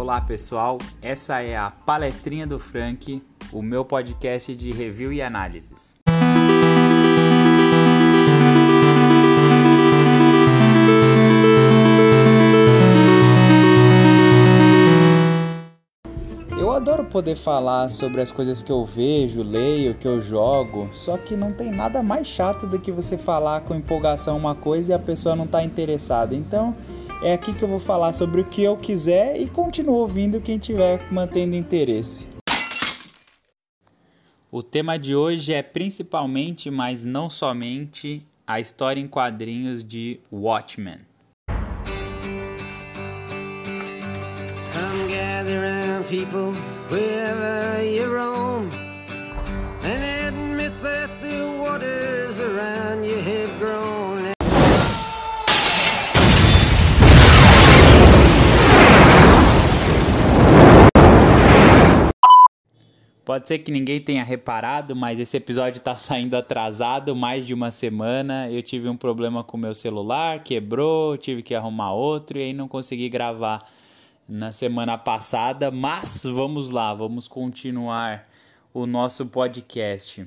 Olá pessoal, essa é a Palestrinha do Frank, o meu podcast de review e análises. Eu adoro poder falar sobre as coisas que eu vejo, leio, que eu jogo, só que não tem nada mais chato do que você falar com empolgação uma coisa e a pessoa não está interessada. Então, é aqui que eu vou falar sobre o que eu quiser e continuo ouvindo quem tiver mantendo interesse. O tema de hoje é principalmente, mas não somente, a história em quadrinhos de Watchmen. Come gather around people wherever you roam Pode ser que ninguém tenha reparado, mas esse episódio está saindo atrasado mais de uma semana. Eu tive um problema com meu celular, quebrou, tive que arrumar outro e aí não consegui gravar na semana passada. Mas vamos lá, vamos continuar o nosso podcast.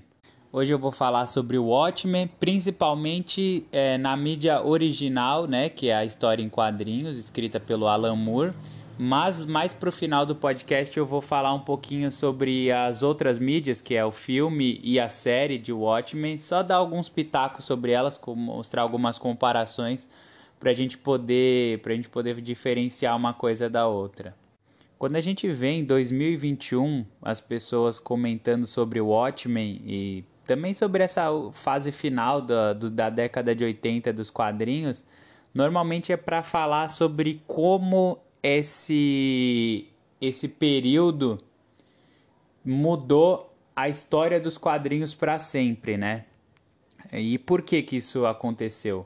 Hoje eu vou falar sobre o Watchmen, principalmente é, na mídia original, né, que é a história em quadrinhos, escrita pelo Alan Moore mas mais pro final do podcast eu vou falar um pouquinho sobre as outras mídias, que é o filme e a série de Watchmen, só dar alguns pitacos sobre elas, mostrar algumas comparações pra gente poder, pra gente poder diferenciar uma coisa da outra. Quando a gente vê em 2021 as pessoas comentando sobre Watchmen e também sobre essa fase final da, do, da década de 80 dos quadrinhos, normalmente é para falar sobre como esse esse período mudou a história dos quadrinhos para sempre, né? E por que que isso aconteceu?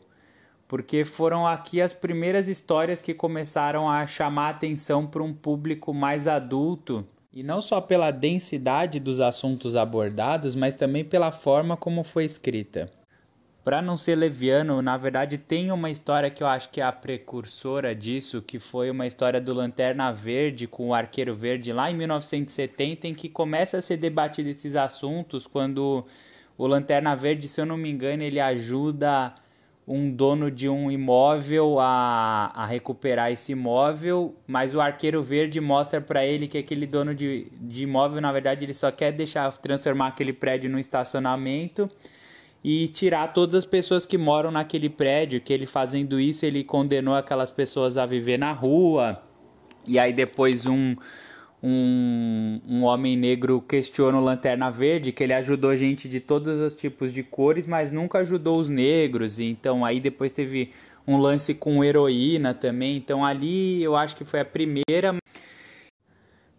Porque foram aqui as primeiras histórias que começaram a chamar atenção para um público mais adulto, e não só pela densidade dos assuntos abordados, mas também pela forma como foi escrita. Para não ser leviano, na verdade tem uma história que eu acho que é a precursora disso, que foi uma história do Lanterna Verde com o Arqueiro Verde lá em 1970, em que começa a ser debatido esses assuntos quando o Lanterna Verde, se eu não me engano, ele ajuda um dono de um imóvel a, a recuperar esse imóvel, mas o Arqueiro Verde mostra para ele que aquele dono de, de imóvel, na verdade, ele só quer deixar transformar aquele prédio num estacionamento e tirar todas as pessoas que moram naquele prédio, que ele fazendo isso, ele condenou aquelas pessoas a viver na rua. E aí depois um um, um homem negro questiona o Lanterna Verde, que ele ajudou gente de todos os tipos de cores, mas nunca ajudou os negros. Então aí depois teve um lance com heroína também. Então ali eu acho que foi a primeira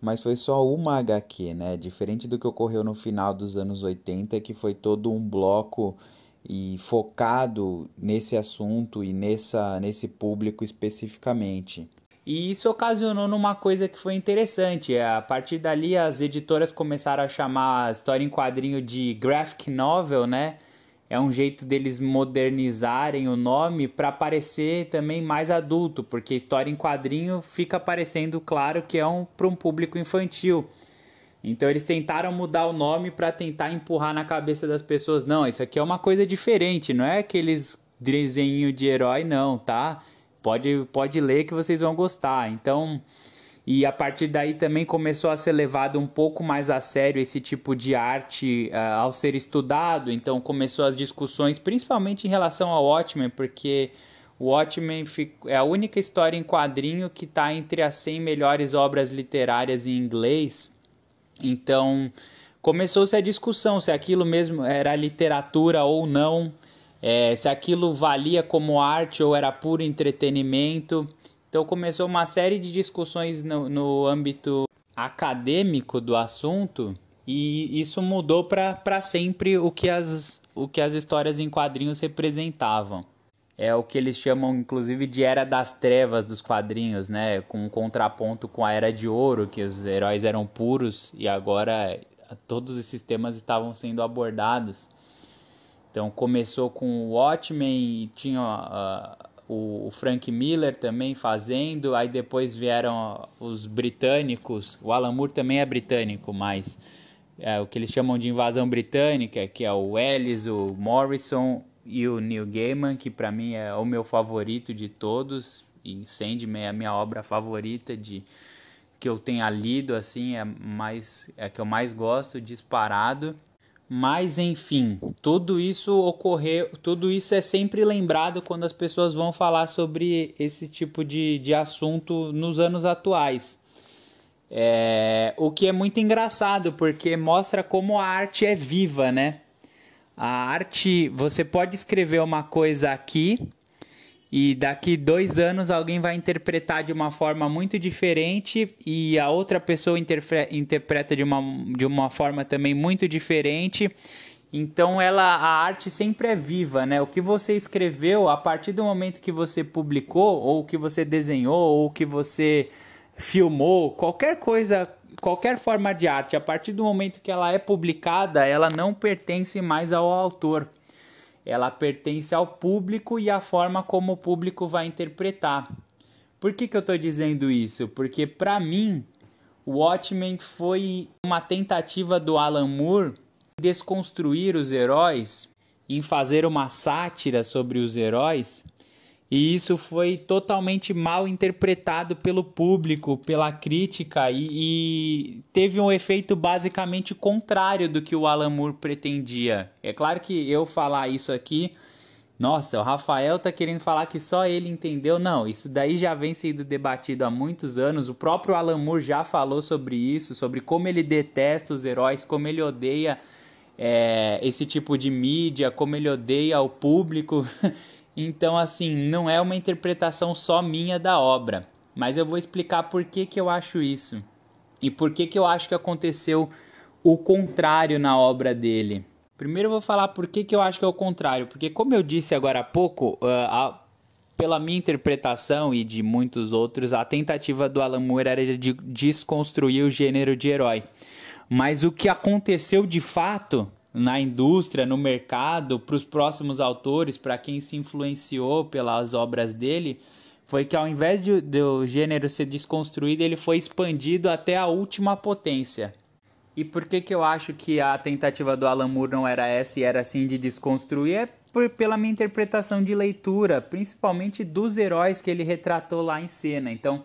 mas foi só uma HQ, né? Diferente do que ocorreu no final dos anos 80, que foi todo um bloco e focado nesse assunto e nessa, nesse público especificamente. E isso ocasionou numa coisa que foi interessante. A partir dali, as editoras começaram a chamar a história em quadrinho de graphic novel, né? É um jeito deles modernizarem o nome para parecer também mais adulto, porque história em quadrinho fica parecendo claro que é um para um público infantil. Então eles tentaram mudar o nome para tentar empurrar na cabeça das pessoas, não, isso aqui é uma coisa diferente, não é aqueles desenho de herói não, tá? Pode pode ler que vocês vão gostar. Então, e a partir daí também começou a ser levado um pouco mais a sério esse tipo de arte uh, ao ser estudado. Então começou as discussões, principalmente em relação ao Watchmen, porque o Watchmen é a única história em quadrinho que está entre as 100 melhores obras literárias em inglês. Então começou-se a discussão se aquilo mesmo era literatura ou não, é, se aquilo valia como arte ou era puro entretenimento. Então começou uma série de discussões no, no âmbito acadêmico do assunto e isso mudou para sempre o que, as, o que as histórias em quadrinhos representavam. É o que eles chamam, inclusive, de Era das Trevas dos quadrinhos, né? Com um contraponto com a Era de Ouro, que os heróis eram puros e agora todos esses temas estavam sendo abordados. Então começou com o Watchmen e tinha uh, o, Frank Miller também fazendo, aí depois vieram os britânicos, o Alan Moore também é britânico, mas é, o que eles chamam de invasão britânica, que é o Ellis, o Morrison e o Neil Gaiman, que para mim é o meu favorito de todos, e Sandman é a minha obra favorita de que eu tenha lido assim, é mais é a que eu mais gosto disparado. Mas enfim, tudo isso ocorreu, tudo isso é sempre lembrado quando as pessoas vão falar sobre esse tipo de, de assunto nos anos atuais. É, o que é muito engraçado, porque mostra como a arte é viva, né? A arte, você pode escrever uma coisa aqui e daqui dois anos alguém vai interpretar de uma forma muito diferente e a outra pessoa interpreta de uma, de uma forma também muito diferente. Então ela, a arte sempre é viva, né? O que você escreveu a partir do momento que você publicou, ou que você desenhou, ou que você filmou, qualquer coisa, qualquer forma de arte, a partir do momento que ela é publicada, ela não pertence mais ao autor ela pertence ao público e à forma como o público vai interpretar. Por que, que eu estou dizendo isso? Porque para mim, o Watchmen foi uma tentativa do Alan Moore desconstruir os heróis, em fazer uma sátira sobre os heróis e isso foi totalmente mal interpretado pelo público, pela crítica, e, e, teve um efeito basicamente contrário do que o Alan Moore pretendia. É claro que eu falar isso aqui, nossa, o Rafael tá querendo falar que só ele entendeu. Não, isso daí já vem sendo debatido há muitos anos. O próprio Alan Moore já falou sobre isso, sobre como ele detesta os heróis, como ele odeia é, esse tipo de mídia, como ele odeia o público. Então, assim, não é uma interpretação só minha da obra, mas eu vou explicar por que, que eu acho isso e por que, que eu acho que aconteceu o contrário na obra dele. Primeiro eu vou falar por que, que eu acho que é o contrário, porque como eu disse agora há pouco, uh, a, pela minha interpretação e de muitos outros, a tentativa do Alan Moore era de desconstruir o gênero de herói. Mas o que aconteceu de fato na indústria, no mercado, para os próximos autores, para quem se influenciou pelas obras dele, foi que ao invés de, do gênero ser desconstruído, ele foi expandido até a última potência. E por que, que eu acho que a tentativa do Alan Moore não era essa e era assim de desconstruir? É por, pela minha interpretação de leitura, principalmente dos heróis que ele retratou lá em cena. Então,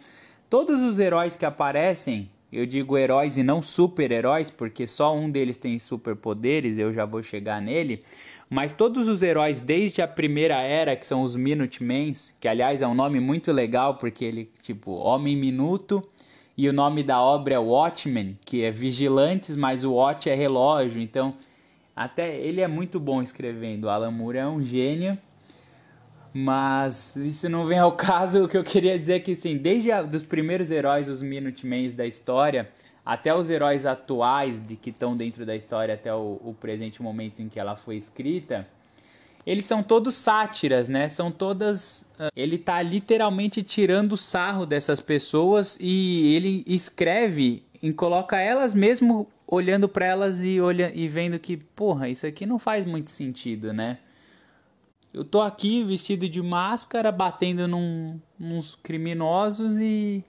todos os heróis que aparecem eu digo heróis e não super-heróis, porque só um deles tem superpoderes, eu já vou chegar nele. Mas todos os heróis desde a primeira era, que são os Minutemens, que aliás é um nome muito legal, porque ele, tipo, Homem Minuto, e o nome da obra é Watchmen, que é vigilantes, mas o watch é relógio, então até ele é muito bom escrevendo. Alan Moore é um gênio. Mas isso não vem ao caso. O que eu queria dizer é que, sim, desde a, dos primeiros heróis, os Minutemens da história, até os heróis atuais de que estão dentro da história até o, o, presente momento em que ela foi escrita, eles são todos sátiras, né? São todas. Uh, ele tá literalmente tirando sarro dessas pessoas e ele escreve e coloca elas mesmo olhando para elas e, olha, e vendo que, porra, isso aqui não faz muito sentido, né? Eu tô aqui vestido de máscara, batendo num, nos criminosos e,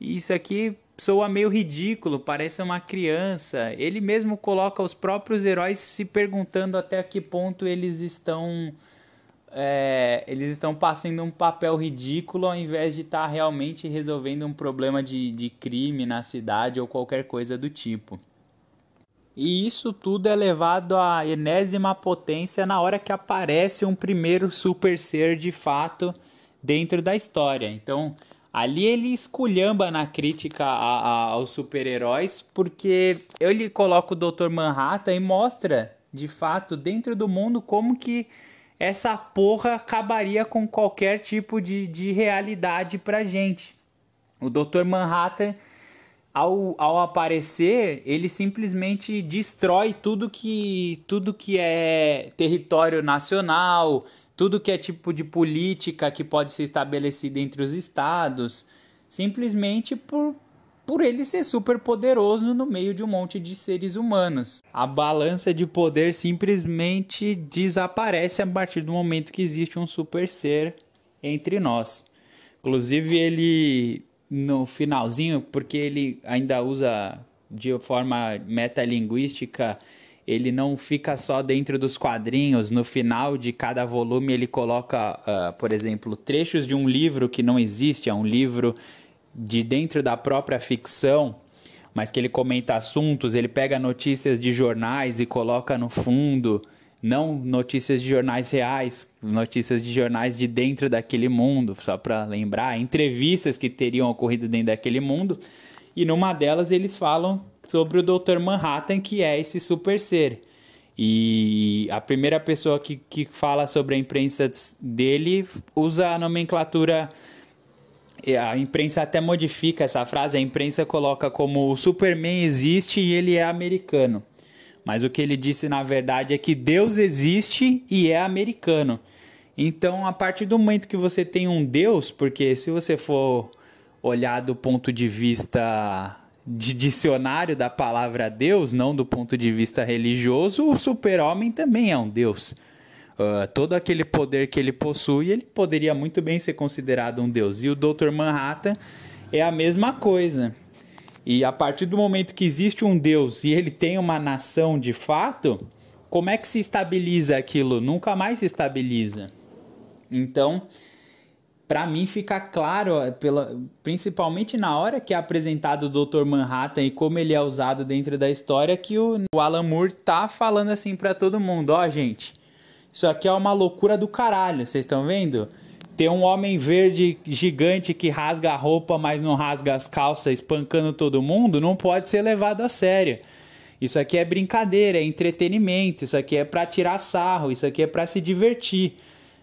e isso aqui soa meio ridículo, parece uma criança. Ele mesmo coloca os próprios heróis se perguntando até que ponto eles estão é, eles estão passando um papel ridículo ao invés de estar tá realmente resolvendo um problema de, de crime na cidade ou qualquer coisa do tipo. E isso tudo é levado à enésima potência na hora que aparece um primeiro super ser de fato dentro da história. Então, ali ele esculhamba na crítica a, a, aos super-heróis, porque ele coloca o Dr. Manhattan e mostra, de fato, dentro do mundo, como que essa porra acabaria com qualquer tipo de, de realidade pra gente. O Dr. Manhattan ao, ao aparecer, ele simplesmente destrói tudo que, tudo que é território nacional, tudo que é tipo de política que pode ser estabelecida entre os estados, simplesmente por, por ele ser super poderoso no meio de um monte de seres humanos. A balança de poder simplesmente desaparece a partir do momento que existe um super ser entre nós. Inclusive ele no finalzinho, porque ele ainda usa de forma metalinguística, ele não fica só dentro dos quadrinhos. No final de cada volume ele coloca, uh, por exemplo, trechos de um livro que não existe, é um livro de dentro da própria ficção, mas que ele comenta assuntos, ele pega notícias de jornais e coloca no fundo não notícias de jornais reais, notícias de jornais de dentro daquele mundo, só para lembrar, entrevistas que teriam ocorrido dentro daquele mundo. E numa delas eles falam sobre o Dr. Manhattan, que é esse super ser. E a primeira pessoa que, que fala sobre a imprensa dele usa a nomenclatura. A imprensa até modifica essa frase, a imprensa coloca como o Superman existe e ele é americano. Mas o que ele disse na verdade é que Deus existe e é americano. Então, a partir do momento que você tem um Deus, porque se você for olhar do ponto de vista de dicionário da palavra Deus, não do ponto de vista religioso, o super-homem também é um Deus. Uh, todo aquele poder que ele possui, ele poderia muito bem ser considerado um Deus. E o Dr. Manhattan é a mesma coisa. E a partir do momento que existe um Deus e ele tem uma nação de fato, como é que se estabiliza aquilo? Nunca mais se estabiliza. Então, para mim fica claro, pela, principalmente na hora que é apresentado o Dr. Manhattan e como ele é usado dentro da história, que o, o Alan Moore tá falando assim para todo mundo, ó, oh, gente, isso aqui é uma loucura do caralho, vocês estão vendo? Ter um homem verde gigante que rasga a roupa, mas não rasga as calças, espancando todo mundo, não pode ser levado a sério. Isso aqui é brincadeira, é entretenimento, isso aqui é para tirar sarro, isso aqui é para se divertir.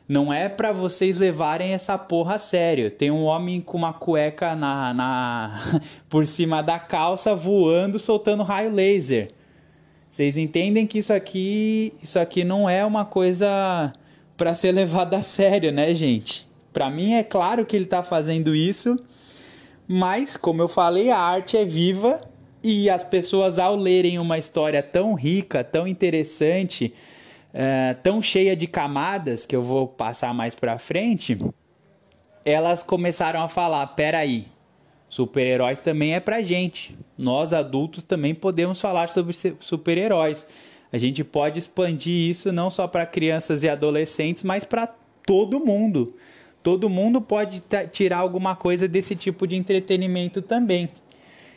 Não é para vocês levarem essa porra a sério. Tem um homem com uma cueca na, na por cima da calça voando, soltando raio laser. Vocês entendem que isso aqui, isso aqui não é uma coisa para ser levado a sério, né, gente? Para mim é claro que ele está fazendo isso, mas como eu falei, a arte é viva e as pessoas ao lerem uma história tão rica, tão interessante, é, tão cheia de camadas que eu vou passar mais para frente, elas começaram a falar: peraí, super-heróis também é pra gente. Nós adultos também podemos falar sobre super-heróis. A gente pode expandir isso não só para crianças e adolescentes, mas para todo mundo. Todo mundo pode tirar alguma coisa desse tipo de entretenimento também.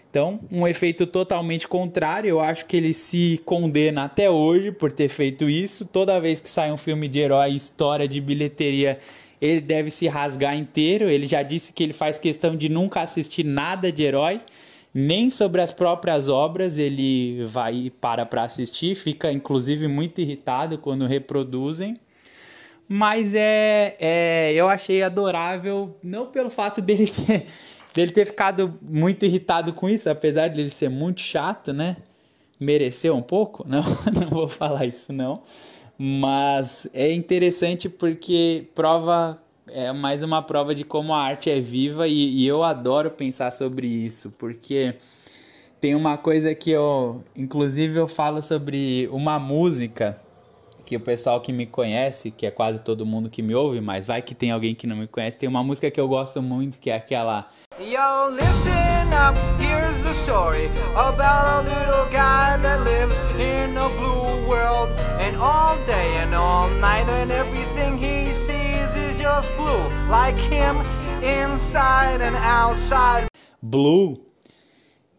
Então, um efeito totalmente contrário, eu acho que ele se condena até hoje por ter feito isso. Toda vez que sai um filme de herói, história de bilheteria, ele deve se rasgar inteiro. Ele já disse que ele faz questão de nunca assistir nada de herói nem sobre as próprias obras ele vai e para para assistir, fica inclusive muito irritado quando reproduzem. Mas é, é, eu achei adorável, não pelo fato dele ter, dele ter ficado muito irritado com isso, apesar de ele ser muito chato, né? Mereceu um pouco? Não, não vou falar isso não. Mas é interessante porque prova é mais uma prova de como a arte é viva e, e, eu adoro pensar sobre isso, porque tem uma coisa que eu, inclusive, eu falo sobre uma música que o pessoal que me conhece, que é quase todo mundo que me ouve, mas vai que tem alguém que não me conhece, tem uma música que eu gosto muito, que é aquela Yo, listen up, here's the story about a little guy that lives in a blue world and all day and all night and everything blue, like him inside and outside. Blue,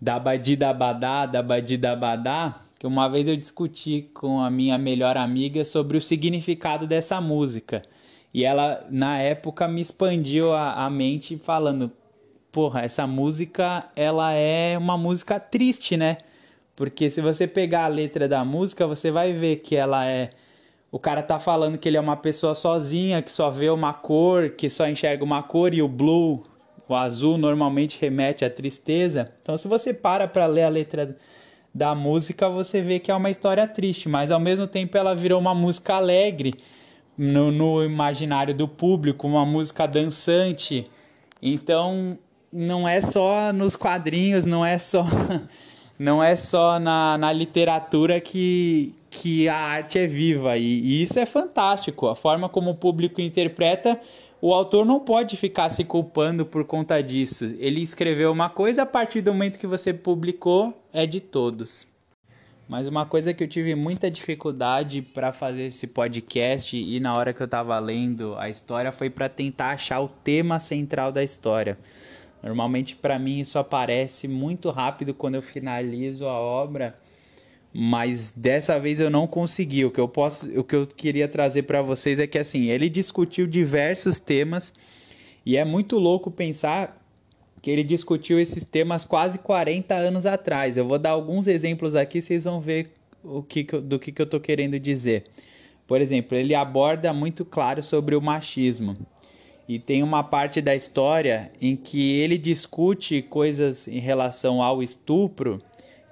da badida badá, da badida badá, que uma vez eu discuti com a minha melhor amiga sobre o significado dessa música. E ela, na época, me expandiu a, a mente falando: porra, essa música, ela é uma música triste, né? Porque se você pegar a letra da música, você vai ver que ela é. O cara tá falando que ele é uma pessoa sozinha, que só vê uma cor, que só enxerga uma cor, e o blue, o azul, normalmente remete à tristeza. Então, se você para pra ler a letra da música, você vê que é uma história triste, mas ao mesmo tempo ela virou uma música alegre no, no imaginário do público, uma música dançante. Então, não é só nos quadrinhos, não é só não é só na, na literatura que, que a arte é viva e, e isso é fantástico. A forma como o público interpreta o autor não pode ficar se culpando por conta disso. Ele escreveu uma coisa, a partir do momento que você publicou, é de todos. Mas uma coisa que eu tive muita dificuldade para fazer esse podcast e na hora que eu estava lendo a história foi para tentar achar o tema central da história. Normalmente para mim isso aparece muito rápido quando eu finalizo a obra, mas dessa vez eu não consegui. O que eu posso, o que eu queria trazer para vocês é que assim, ele discutiu diversos temas e é muito louco pensar que ele discutiu esses temas quase 40 anos atrás. Eu vou dar alguns exemplos aqui, vocês vão ver o que, do que, que eu estou querendo dizer. Por exemplo, ele aborda muito claro sobre o machismo. E tem uma parte da história em que ele discute coisas em relação ao estupro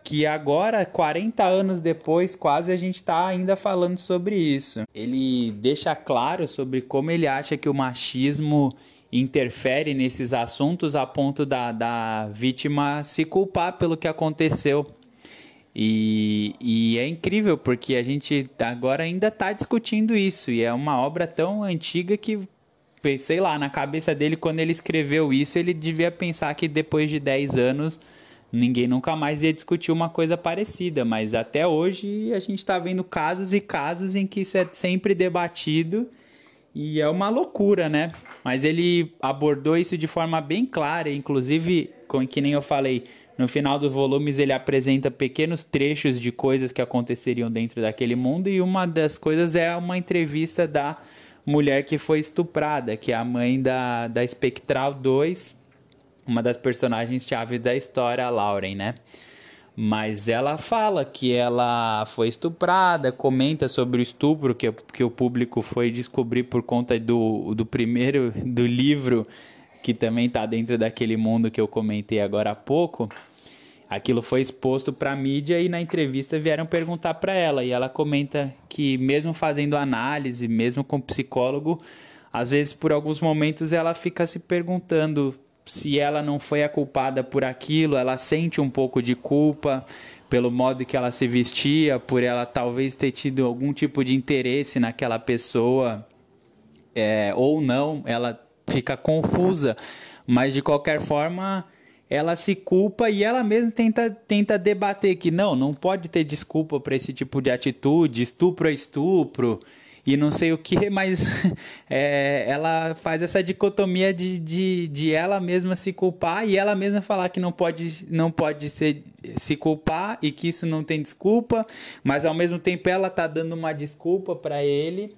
que agora, 40 anos depois, quase a gente está ainda falando sobre isso. Ele deixa claro sobre como ele acha que o machismo interfere nesses assuntos a ponto da, da vítima se culpar pelo que aconteceu. E, e é incrível porque a gente agora ainda está discutindo isso, e é uma obra tão antiga que, sei lá, na cabeça dele, quando ele escreveu isso, ele devia pensar que depois de 10 anos ninguém nunca mais ia discutir uma coisa parecida, mas até hoje a gente está vendo casos e casos em que isso é sempre debatido e é uma loucura, né? Mas ele abordou isso de forma bem clara, inclusive, com que nem eu falei, no final dos volumes ele apresenta pequenos trechos de coisas que aconteceriam dentro daquele mundo e uma das coisas é uma entrevista da mulher que foi estuprada, que é a mãe da, da Spectral 2, uma das personagens-chave da história, a Lauren, né? Mas ela fala que ela foi estuprada, comenta sobre o estupro que, que o público foi descobrir por conta do, do primeiro do livro, que também está dentro daquele mundo que eu comentei agora há pouco. Aquilo foi exposto para a mídia e na entrevista vieram perguntar para ela. E ela comenta que, mesmo fazendo análise, mesmo com psicólogo, às vezes por alguns momentos ela fica se perguntando se ela não foi a culpada por aquilo, ela sente um pouco de culpa pelo modo que ela se vestia, por ela talvez ter tido algum tipo de interesse naquela pessoa, é, ou não, ela fica confusa, mas de qualquer forma ela se culpa e ela mesma tenta, tenta debater que não, não pode ter desculpa para esse tipo de atitude, estupro é estupro, e não sei o que, mas é, ela faz essa dicotomia de, de, de ela mesma se culpar e ela mesma falar que não pode, não pode ser, se culpar e que isso não tem desculpa, mas ao mesmo tempo ela tá dando uma desculpa para ele.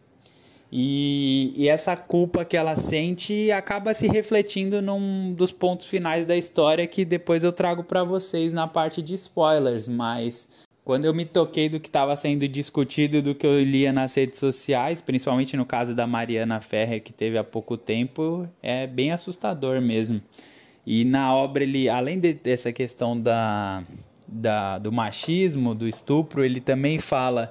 E, e, essa culpa que ela sente acaba se refletindo num dos pontos finais da história que depois eu trago para vocês na parte de spoilers, mas quando eu me toquei do que estava sendo discutido, do que eu lia nas redes sociais, principalmente no caso da Mariana Ferrer, que teve há pouco tempo, é bem assustador mesmo. E na obra, ele, além de, dessa questão da, da, do machismo, do estupro, ele também fala,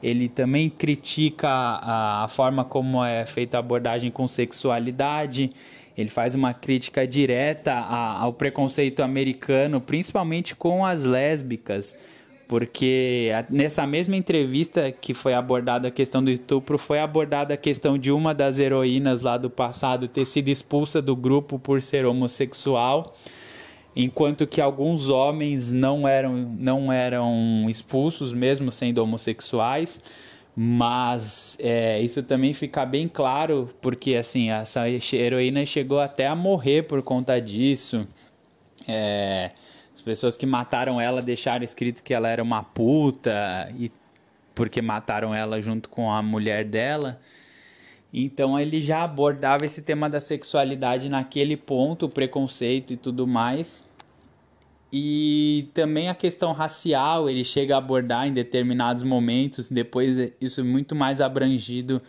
ele também critica a, a forma como é feita a abordagem com sexualidade. Ele faz uma crítica direta a, ao preconceito americano, principalmente com as lésbicas porque nessa mesma entrevista que foi abordada a questão do estupro, foi abordada a questão de uma das heroínas lá do passado ter sido expulsa do grupo por ser homossexual, enquanto que alguns homens não eram, não eram expulsos, mesmo sendo homossexuais. Mas é, isso também fica bem claro, porque assim, essa heroína chegou até a morrer por conta disso. É, pessoas que mataram ela deixaram escrito que ela era uma puta e porque mataram ela junto com a mulher dela. Então ele já abordava esse tema da sexualidade naquele ponto, o preconceito e tudo mais. E também a questão racial, ele chega a abordar em determinados momentos, depois isso é muito mais abrangido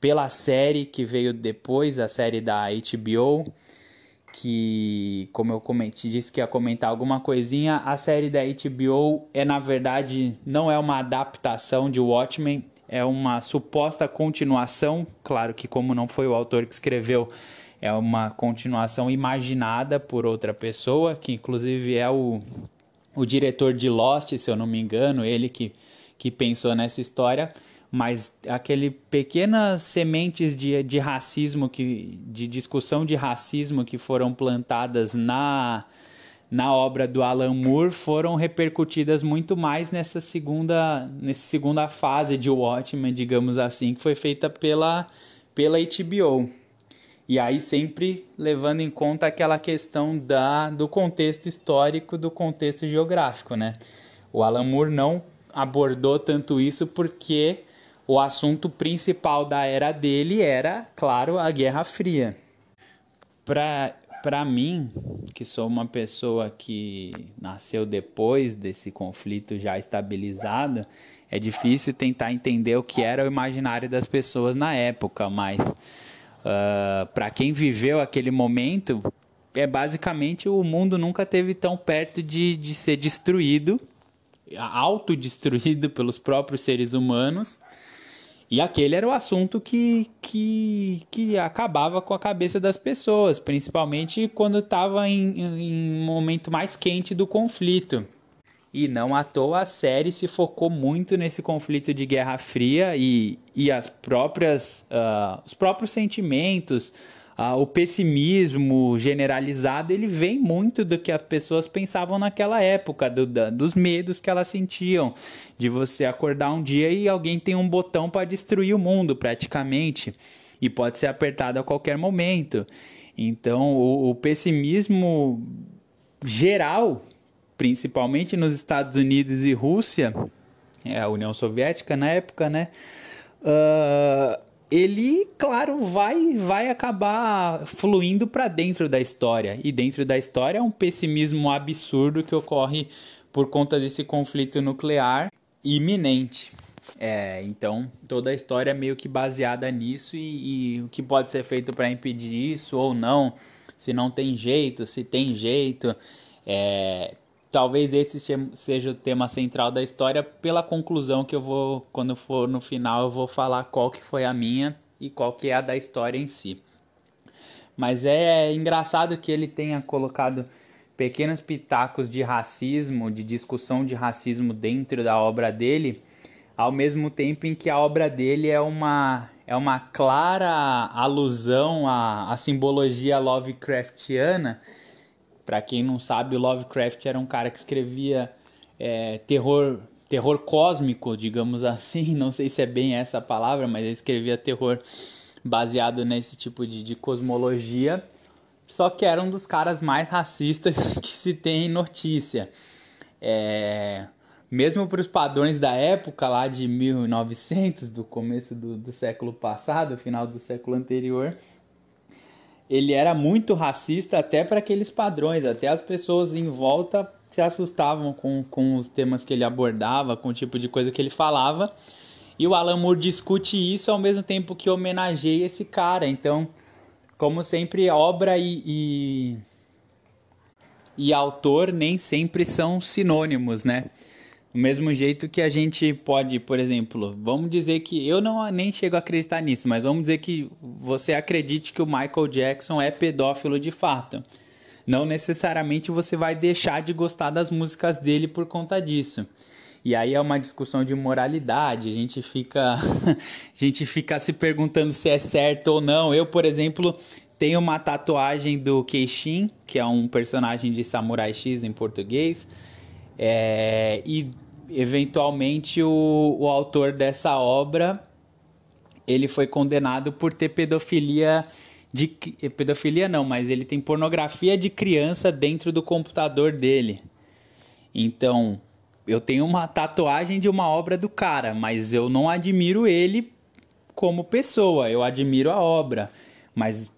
pela série que veio depois, a série da HBO que, como eu comentei, disse que ia comentar alguma coisinha, a série da HBO é na verdade não é uma adaptação de Watchmen, é uma suposta continuação, claro que como não foi o autor que escreveu, é uma continuação imaginada por outra pessoa, que inclusive é o, o diretor de Lost, se eu não me engano, ele que que pensou nessa história, mas aquele pequenas sementes de, de racismo que de discussão de racismo que foram plantadas na na obra do Alan Moore foram repercutidas muito mais nessa segunda nessa segunda fase de Watchmen, digamos assim, que foi feita pela pela HBO. E aí sempre levando em conta aquela questão da, do contexto histórico, do contexto geográfico, né? O Alan Moore não abordou tanto isso porque o assunto principal da era dele era, claro, a Guerra Fria. Para mim, que sou uma pessoa que nasceu depois desse conflito já estabilizado, é difícil tentar entender o que era o imaginário das pessoas na época, mas Uh, ah, para quem viveu aquele momento, é basicamente o mundo nunca teve tão perto de, de ser destruído, autodestruído pelos próprios seres humanos. E aquele era o assunto que, que, que acabava com a cabeça das pessoas, principalmente quando estava em, em um momento mais quente do conflito. E não à toa a série se focou muito nesse conflito de Guerra Fria e, e as próprias, uh, os próprios sentimentos, uh, o pessimismo generalizado, ele vem muito do que as pessoas pensavam naquela época, do, da, dos medos que elas sentiam, de você acordar um dia e alguém tem um botão para destruir o mundo praticamente, e pode ser apertado a qualquer momento. Então, o, o pessimismo geral principalmente nos Estados Unidos e Rússia, é a União Soviética na época, né? Uh, ele, claro, vai, vai acabar fluindo para dentro da história. E dentro da história é um pessimismo absurdo que ocorre por conta desse conflito nuclear iminente. É, então, toda a história é meio que baseada nisso e, e o que pode ser feito para impedir isso ou não, se não tem jeito, se tem jeito. É, talvez esse seja o tema central da história pela conclusão que eu vou quando for no final eu vou falar qual que foi a minha e qual que é a da história em si. Mas é engraçado que ele tenha colocado pequenos pitacos de racismo, de discussão de racismo dentro da obra dele, ao mesmo tempo em que a obra dele é uma é uma clara alusão à, à simbologia Lovecraftiana para quem não sabe, o Lovecraft era um cara que escrevia é, terror, terror cósmico, digamos assim. Não sei se é bem essa a palavra, mas ele escrevia terror baseado nesse tipo de, de cosmologia. Só que era um dos caras mais racistas que se tem notícia. É, mesmo para os padrões da época lá de 1900, do começo do, do século passado, final do século anterior, ele era muito racista até para aqueles padrões, até as pessoas em volta se assustavam com, com os temas que ele abordava, com o tipo de coisa que ele falava. E o Alan Moore discute isso ao mesmo tempo que homenageia esse cara. Então, como sempre, obra e, e, e autor nem sempre são sinônimos, né? Do mesmo jeito que a gente pode, por exemplo, vamos dizer que eu não nem chego a acreditar nisso, mas vamos dizer que você acredite que o Michael Jackson é pedófilo de fato. Não necessariamente você vai deixar de gostar das músicas dele por conta disso. E aí é uma discussão de moralidade, a gente fica a gente fica se perguntando se é certo ou não. Eu, por exemplo, tenho uma tatuagem do Keishin, que é um personagem de Samurai X em português é, e eventualmente o, o autor dessa obra ele foi condenado por ter pedofilia de pedofilia não, mas ele tem pornografia de criança dentro do computador dele. Então, eu tenho uma tatuagem de uma obra do cara, mas eu não admiro ele como pessoa, eu admiro a obra, mas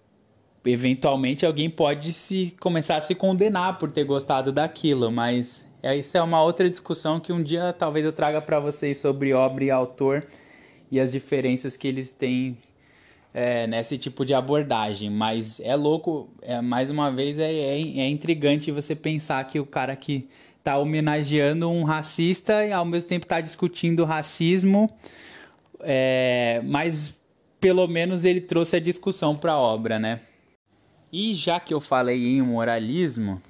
eventualmente alguém pode se começar a se condenar por ter gostado daquilo, mas é, isso é uma outra discussão que um dia talvez eu traga para vocês sobre obra e autor e as diferenças que eles têm é, nesse tipo de abordagem. Mas é louco, é, mais uma vez, é, é, é intrigante você pensar que o cara que está homenageando um racista e ao mesmo tempo está discutindo racismo, é, mas pelo menos ele trouxe a discussão para a obra, né? E já que eu falei em moralismo,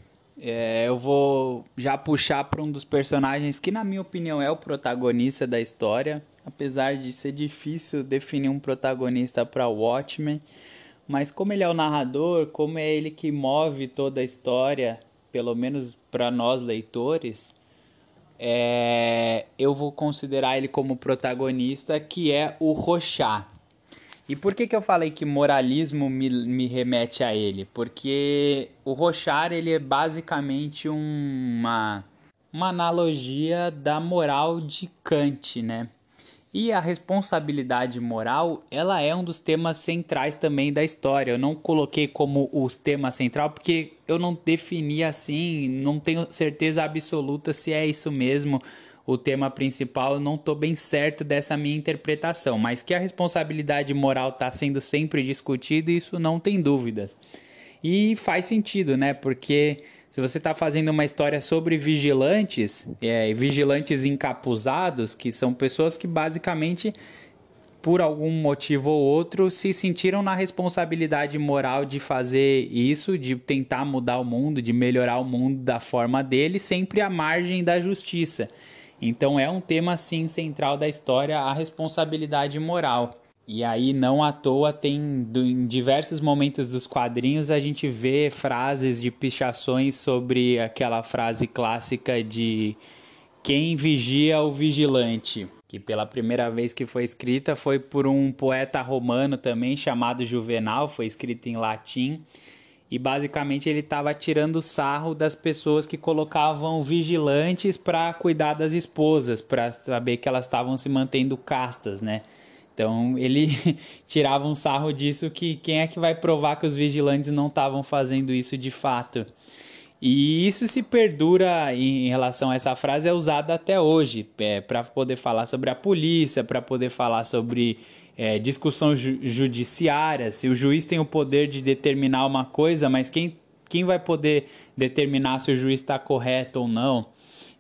é, eu vou já puxar para um dos personagens que, na minha opinião, é o protagonista da história. Apesar de ser difícil definir um protagonista para Watchmen, mas como ele é o narrador, como é ele que move toda a história, pelo menos para nós leitores, é, eu vou considerar ele como protagonista, que é o Rochá. E por que, que eu falei que moralismo me, me remete a ele? Porque o Rochar ele é basicamente uma, uma analogia da moral de Kant, né? E a responsabilidade moral, ela é um dos temas centrais também da história. Eu não coloquei como o tema central porque eu não defini assim, não tenho certeza absoluta se é isso mesmo o tema principal, eu não estou bem certo dessa minha interpretação, mas que a responsabilidade moral está sendo sempre discutida, isso não tem dúvidas. E faz sentido, né? Porque se você está fazendo uma história sobre vigilantes, é, vigilantes encapuzados, que são pessoas que basicamente, por algum motivo ou outro, se sentiram na responsabilidade moral de fazer isso, de tentar mudar o mundo, de melhorar o mundo da forma dele, sempre à margem da justiça. Então é um tema sim central da história a responsabilidade moral. E aí não à toa tem em diversos momentos dos quadrinhos a gente vê frases de pichações sobre aquela frase clássica de quem vigia o vigilante, que pela primeira vez que foi escrita foi por um poeta romano também chamado Juvenal, foi escrita em latim e basicamente ele estava tirando sarro das pessoas que colocavam vigilantes para cuidar das esposas, para saber que elas estavam se mantendo castas, né? Então ele tirava um sarro disso que quem é que vai provar que os vigilantes não estavam fazendo isso de fato? E isso se perdura em relação a essa frase, é usada até hoje, é, para poder falar sobre a polícia, para poder falar sobre é, discussão ju judiciária, se o juiz tem o poder de determinar uma coisa, mas quem, quem vai poder determinar se o juiz está correto ou não?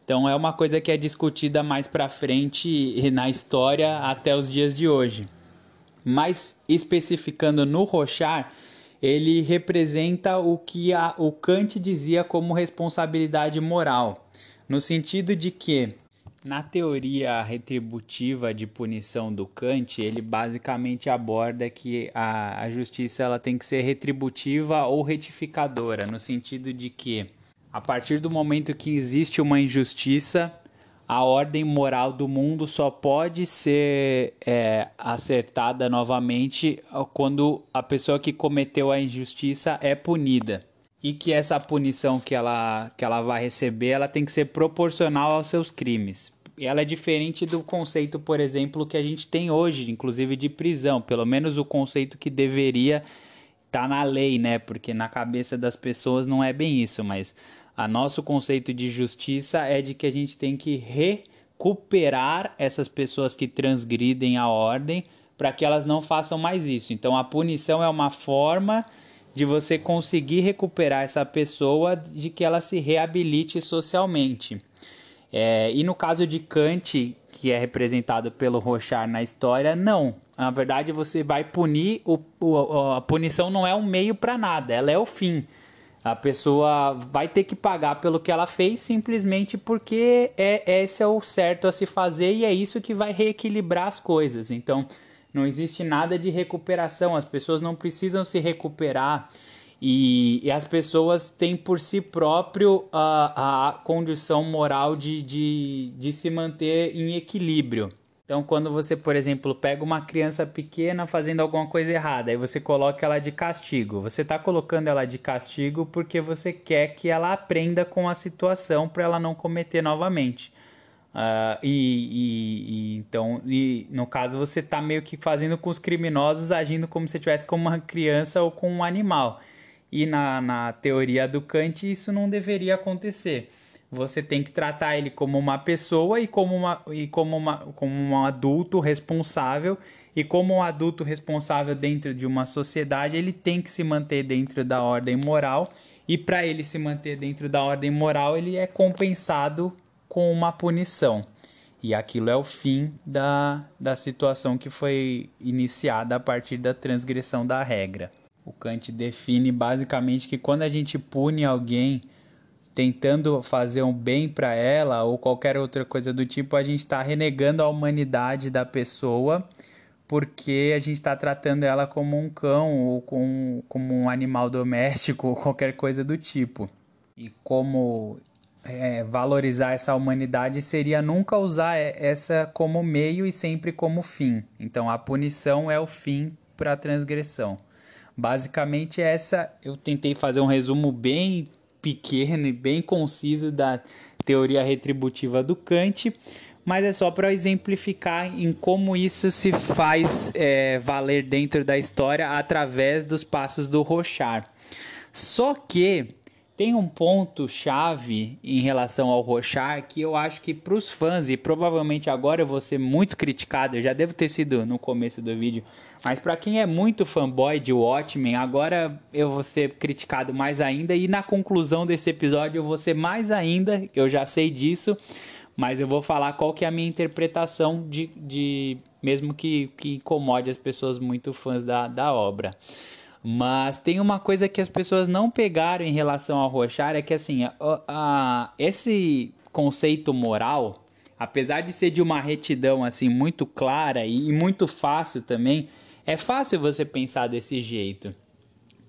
Então é uma coisa que é discutida mais para frente na história até os dias de hoje. Mas especificando no Rochar, ele representa o que a, o Kant dizia como responsabilidade moral, no sentido de que na teoria retributiva de punição do Kant, ele basicamente aborda que a, a justiça ela tem que ser retributiva ou retificadora, no sentido de que a partir do momento que existe uma injustiça, a ordem moral do mundo só pode ser é, acertada novamente quando a pessoa que cometeu a injustiça é punida e que essa punição que ela, que ela vai receber ela tem que ser proporcional aos seus crimes. Ela é diferente do conceito, por exemplo, que a gente tem hoje, inclusive de prisão, pelo menos o conceito que deveria estar tá na lei, né? Porque na cabeça das pessoas não é bem isso, mas a nosso conceito de justiça é de que a gente tem que recuperar essas pessoas que transgridem a ordem para que elas não façam mais isso. Então a punição é uma forma de você conseguir recuperar essa pessoa de que ela se reabilite socialmente. É, e no caso de Kant, que é representado pelo Rochard na história, não. Na verdade, você vai punir, o, o a punição não é um meio para nada, ela é o fim. A pessoa vai ter que pagar pelo que ela fez simplesmente porque é esse é o certo a se fazer e é isso que vai reequilibrar as coisas. Então, não existe nada de recuperação, as pessoas não precisam se recuperar e, e as pessoas têm por si próprio a, a condição moral de, de, de se manter em equilíbrio. Então, quando você, por exemplo, pega uma criança pequena fazendo alguma coisa errada, aí você coloca ela de castigo. Você está colocando ela de castigo porque você quer que ela aprenda com a situação para ela não cometer novamente. Uh, e, e, e, então, e, no caso, você está meio que fazendo com os criminosos agindo como se estivesse com uma criança ou com um animal. E na, na teoria do Kant, isso não deveria acontecer. Você tem que tratar ele como uma pessoa e como, uma, e como, uma, como um adulto responsável. E como um adulto responsável dentro de uma sociedade, ele tem que se manter dentro da ordem moral. E para ele se manter dentro da ordem moral, ele é compensado com uma punição. E aquilo é o fim da, da situação que foi iniciada a partir da transgressão da regra. O Kant define basicamente que quando a gente pune alguém tentando fazer um bem para ela ou qualquer outra coisa do tipo, a gente está renegando a humanidade da pessoa porque a gente está tratando ela como um cão ou com, como um animal doméstico ou qualquer coisa do tipo. E como é, valorizar essa humanidade seria nunca usar essa como meio e sempre como fim. Então a punição é o fim para a transgressão. Basicamente essa eu tentei fazer um resumo bem pequeno e bem conciso da teoria retributiva do Kant, mas é só para exemplificar em como isso se faz é, valer dentro da história através dos passos do Rochard. Só que tem um ponto chave em relação ao Rochar que eu acho que para os fãs, e provavelmente agora eu vou ser muito criticado, eu já devo ter sido no começo do vídeo, mas para quem é muito fanboy de Watchmen, agora eu vou ser criticado mais ainda, e na conclusão desse episódio eu vou ser mais ainda, eu já sei disso, mas eu vou falar qual que é a minha interpretação de, de mesmo que, que incomode as pessoas muito fãs da, da obra. Mas tem uma coisa que as pessoas não pegaram em relação ao Rochar, é que assim, a, a, esse conceito moral, apesar de ser de uma retidão assim muito clara e, e muito fácil também, é fácil você pensar desse jeito.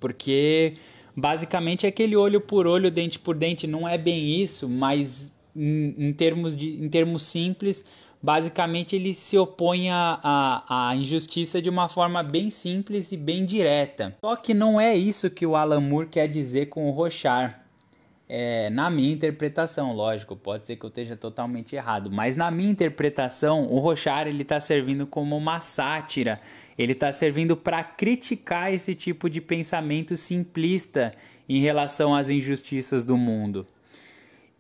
Porque basicamente é aquele olho por olho, dente por dente, não é bem isso, mas em, em termos, de, em termos simples, basicamente ele se opõe à, injustiça de uma forma bem simples e bem direta. Só que não é isso que o Alan Moore quer dizer com o Rochar. É, na minha interpretação, lógico, pode ser que eu esteja totalmente errado, mas na minha interpretação, o Rochar ele está servindo como uma sátira, ele está servindo para criticar esse tipo de pensamento simplista em relação às injustiças do mundo.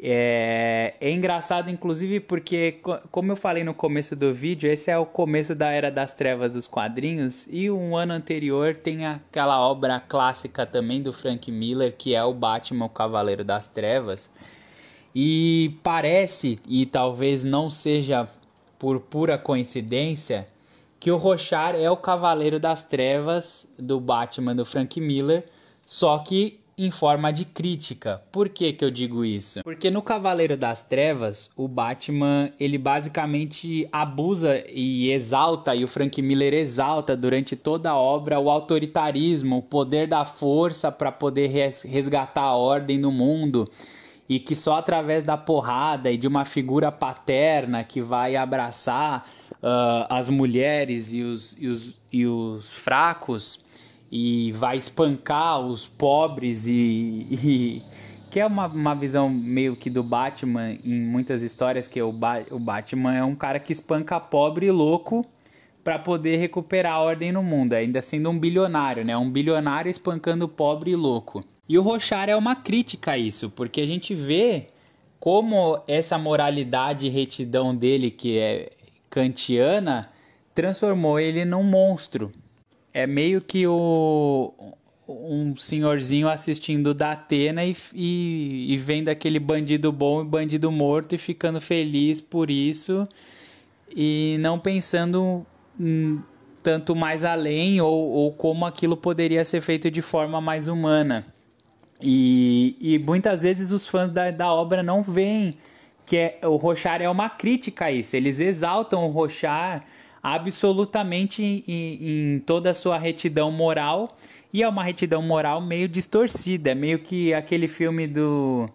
É, é engraçado, inclusive, porque, como eu falei no começo do vídeo, esse é o começo da Era das Trevas dos quadrinhos, e um ano anterior tem aquela obra clássica também do Frank Miller, que é o Batman, o Cavaleiro das Trevas. E parece, e talvez não seja por pura coincidência, que o Rochar é o Cavaleiro das Trevas do Batman do Frank Miller, só que em forma de crítica. Por que, que eu digo isso? Porque no Cavaleiro das Trevas, o Batman, ele basicamente abusa e exalta, e o Frank Miller exalta durante toda a obra o autoritarismo, o poder da força para poder resgatar a ordem no mundo. E que só através da porrada e de uma figura paterna que vai abraçar uh, as mulheres e os, e os, e os fracos e vai espancar os pobres e, e que é uma, uma visão meio que do Batman em muitas histórias que o, ba o Batman é um cara que espanca pobre e louco para poder recuperar a ordem no mundo, ainda sendo um bilionário, né? Um bilionário espancando pobre e louco. E o Rochar é uma crítica a isso, porque a gente vê como essa moralidade e retidão dele, que é kantiana, transformou ele num monstro é meio que o um senhorzinho assistindo da Atena e, e, e, vendo aquele bandido bom e bandido morto e ficando feliz por isso e não pensando tanto mais além ou, ou como aquilo poderia ser feito de forma mais humana. E, e muitas vezes os fãs da, da obra não veem que é, o Rochar é uma crítica a isso. Eles exaltam o Rochar absolutamente em, em toda a sua retidão moral e é uma retidão moral meio distorcida, é meio que aquele filme do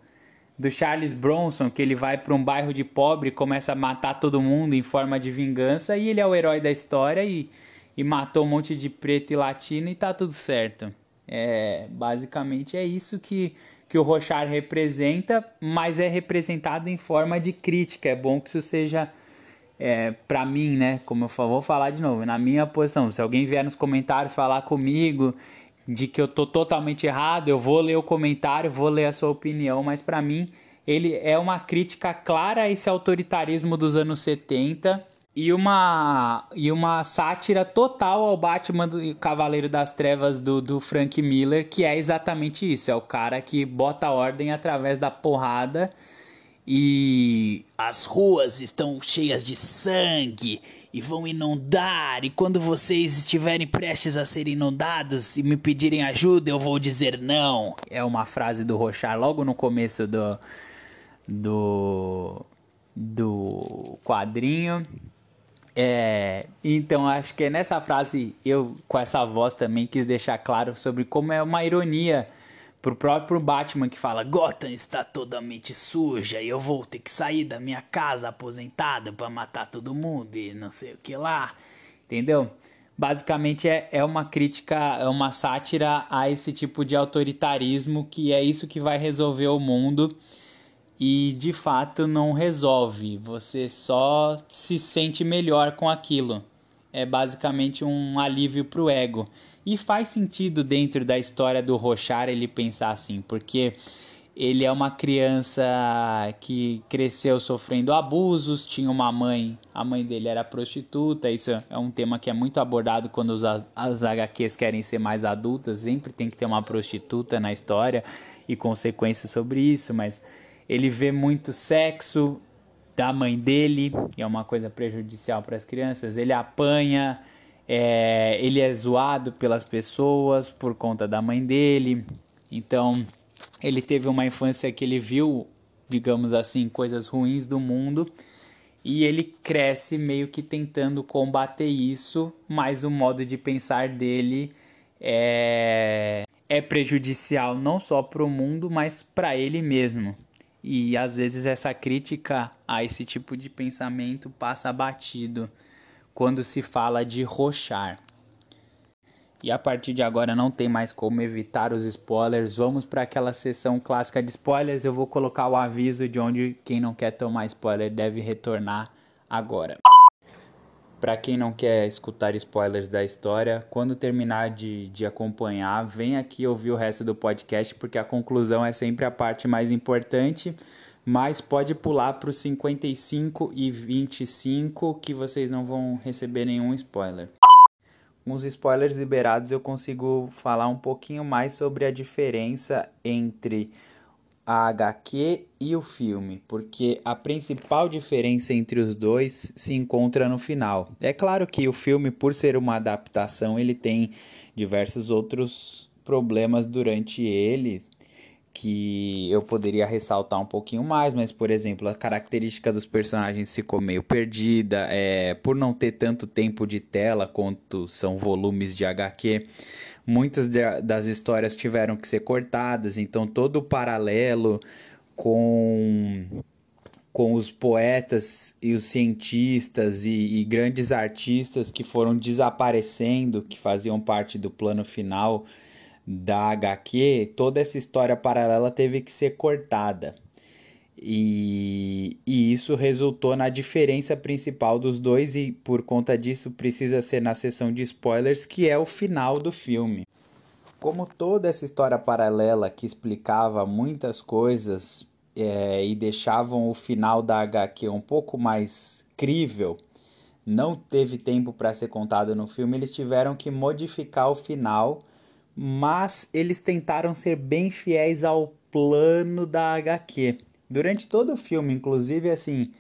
do Charles Bronson, que ele vai para um bairro de pobre começa a matar todo mundo em forma de vingança, e ele é o herói da história e, e matou um monte de preto e latino e tá tudo certo. É, basicamente é isso que, que o Rochard representa, mas é representado em forma de crítica. É bom que isso seja é, para mim, né, como eu vou falar de novo, na minha posição, se alguém vier nos comentários falar comigo de que eu tô totalmente errado, eu vou ler o comentário, vou ler a sua opinião, mas para mim ele é uma crítica clara a esse autoritarismo dos anos 70 e uma, e uma sátira total ao Batman do Cavaleiro das Trevas do, do Frank Miller, que é exatamente isso, é o cara que bota ordem através da porrada e as ruas estão cheias de sangue e vão inundar, e quando vocês estiverem prestes a ser inundados e me pedirem ajuda, eu vou dizer não. É uma frase do Rochar logo no começo do do do quadrinho. É, então acho que nessa frase eu com essa voz também quis deixar claro sobre como é uma ironia pro próprio Batman que fala Gotham está totalmente suja e eu vou ter que sair da minha casa aposentado para matar todo mundo e não sei o que lá, entendeu? Basicamente é, é uma crítica, é uma sátira a esse tipo de autoritarismo que é isso que vai resolver o mundo e de fato não resolve, você só se sente melhor com aquilo. É basicamente um alívio para o ego. E faz sentido dentro da história do Rochar ele pensar assim, porque ele é uma criança que cresceu sofrendo abusos, tinha uma mãe, a mãe dele era prostituta, isso é um tema que é muito abordado quando os, as HQs querem ser mais adultas, sempre tem que ter uma prostituta na história e consequências sobre isso, mas ele vê muito sexo da mãe dele, que é uma coisa prejudicial para as crianças. Ele apanha, é, ele é zoado pelas pessoas por conta da mãe dele. Então, ele teve uma infância que ele viu, digamos assim, coisas ruins do mundo. E ele cresce meio que tentando combater isso, mas o modo de pensar dele é, é prejudicial não só para o mundo, mas para ele mesmo. E às vezes essa crítica a esse tipo de pensamento passa batido quando se fala de rochar. E a partir de agora não tem mais como evitar os spoilers. Vamos para aquela sessão clássica de spoilers. Eu vou colocar o aviso de onde quem não quer tomar spoiler deve retornar agora. Para quem não quer escutar spoilers da história, quando terminar de, de acompanhar, vem aqui ouvir o resto do podcast, porque a conclusão é sempre a parte mais importante. Mas pode pular para os 55 e 25 que vocês não vão receber nenhum spoiler. Com os spoilers liberados, eu consigo falar um pouquinho mais sobre a diferença entre a HQ e o filme, porque a principal diferença entre os dois se encontra no final. É claro que o filme, por ser uma adaptação, ele tem diversos outros problemas durante ele que eu poderia ressaltar um pouquinho mais, mas por exemplo, a característica dos personagens ficou meio perdida, é, por não ter tanto tempo de tela quanto são volumes de HQ muitas de, das histórias tiveram que ser cortadas, então todo o paralelo com com os poetas e os cientistas e, e, grandes artistas que foram desaparecendo, que faziam parte do plano final da HQ, toda essa história paralela teve que ser cortada. E, e isso resultou na diferença principal dos dois, e por conta disso precisa ser na sessão de spoilers, que é o final do filme. Como toda essa história paralela que explicava muitas coisas é, e deixavam o final da HQ um pouco mais crível, não teve tempo para ser contado no filme, eles tiveram que modificar o final, mas eles tentaram ser bem fiéis ao plano da HQ. Durante todo o filme, inclusive, assim,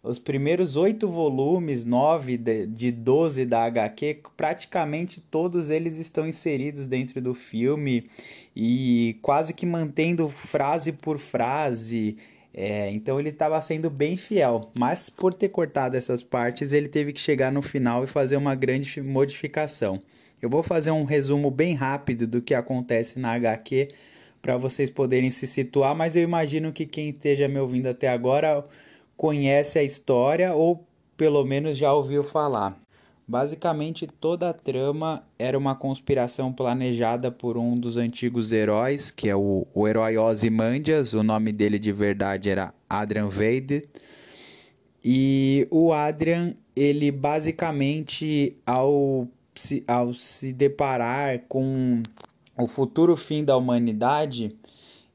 os primeiros oito volumes, nove de, 12 da HQ, praticamente todos eles estão inseridos dentro do filme e quase que mantendo frase por frase. É, então ele estava sendo bem fiel, mas por ter cortado essas partes, ele teve que chegar no final e fazer uma grande modificação. Eu vou fazer um resumo bem rápido do que acontece na HQ para vocês poderem se situar, mas eu imagino que quem esteja me ouvindo até agora conhece a história ou pelo menos já ouviu falar. Basicamente, toda a trama era uma conspiração planejada por um dos antigos heróis, que é o, o herói Ozymandias, o nome dele de verdade era Adrian Vade. E o Adrian, ele basicamente, ao se, ao se deparar com o futuro fim da humanidade,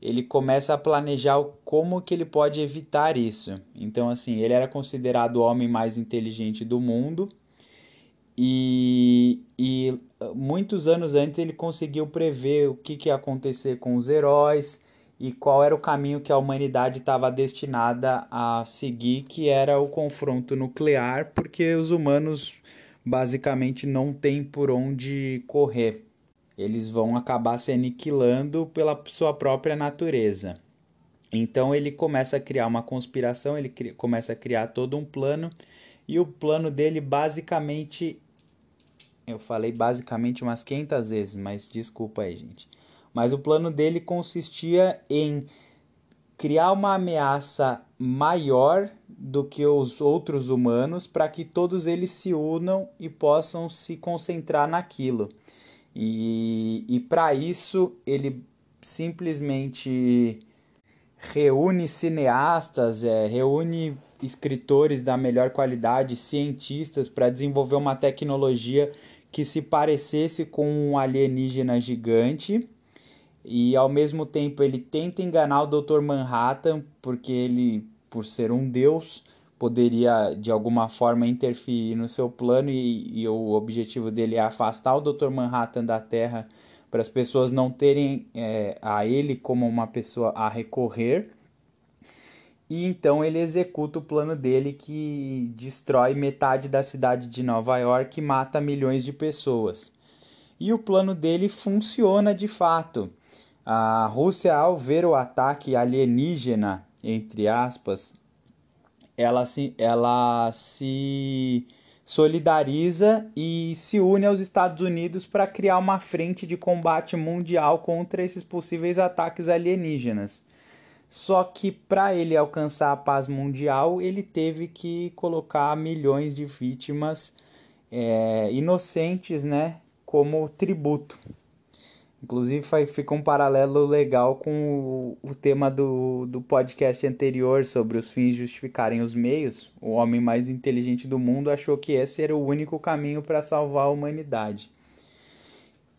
ele começa a planejar como que ele pode evitar isso. Então, assim, ele era considerado o homem mais inteligente do mundo e, e muitos anos antes ele conseguiu prever o que, que ia acontecer com os heróis e qual era o caminho que a humanidade estava destinada a seguir, que era o confronto nuclear, porque os humanos basicamente não têm por onde correr. Eles vão acabar se aniquilando pela sua própria natureza. Então ele começa a criar uma conspiração, ele começa a criar todo um plano, e o plano dele basicamente. Eu falei basicamente umas 500 vezes, mas desculpa aí, gente. Mas o plano dele consistia em criar uma ameaça maior do que os outros humanos para que todos eles se unam e possam se concentrar naquilo. E, e para isso ele simplesmente reúne cineastas, é, reúne escritores da melhor qualidade, cientistas, para desenvolver uma tecnologia que se parecesse com um alienígena gigante. E ao mesmo tempo ele tenta enganar o Dr. Manhattan, porque ele, por ser um deus, poderia de alguma forma interferir no seu plano e, e o objetivo dele é afastar o Dr. Manhattan da Terra para as pessoas não terem é, a ele como uma pessoa a recorrer. E então ele executa o plano dele que destrói metade da cidade de Nova York e mata milhões de pessoas. E o plano dele funciona de fato. A Rússia, ao ver o ataque alienígena, entre aspas, ela se, ela se solidariza e se une aos Estados Unidos para criar uma frente de combate mundial contra esses possíveis ataques alienígenas. Só que para ele alcançar a paz mundial, ele teve que colocar milhões de vítimas é, inocentes, né, como tributo. Inclusive fica um paralelo legal com o, tema do, do podcast anterior sobre os fins justificarem os meios. O homem mais inteligente do mundo achou que esse era o único caminho para salvar a humanidade.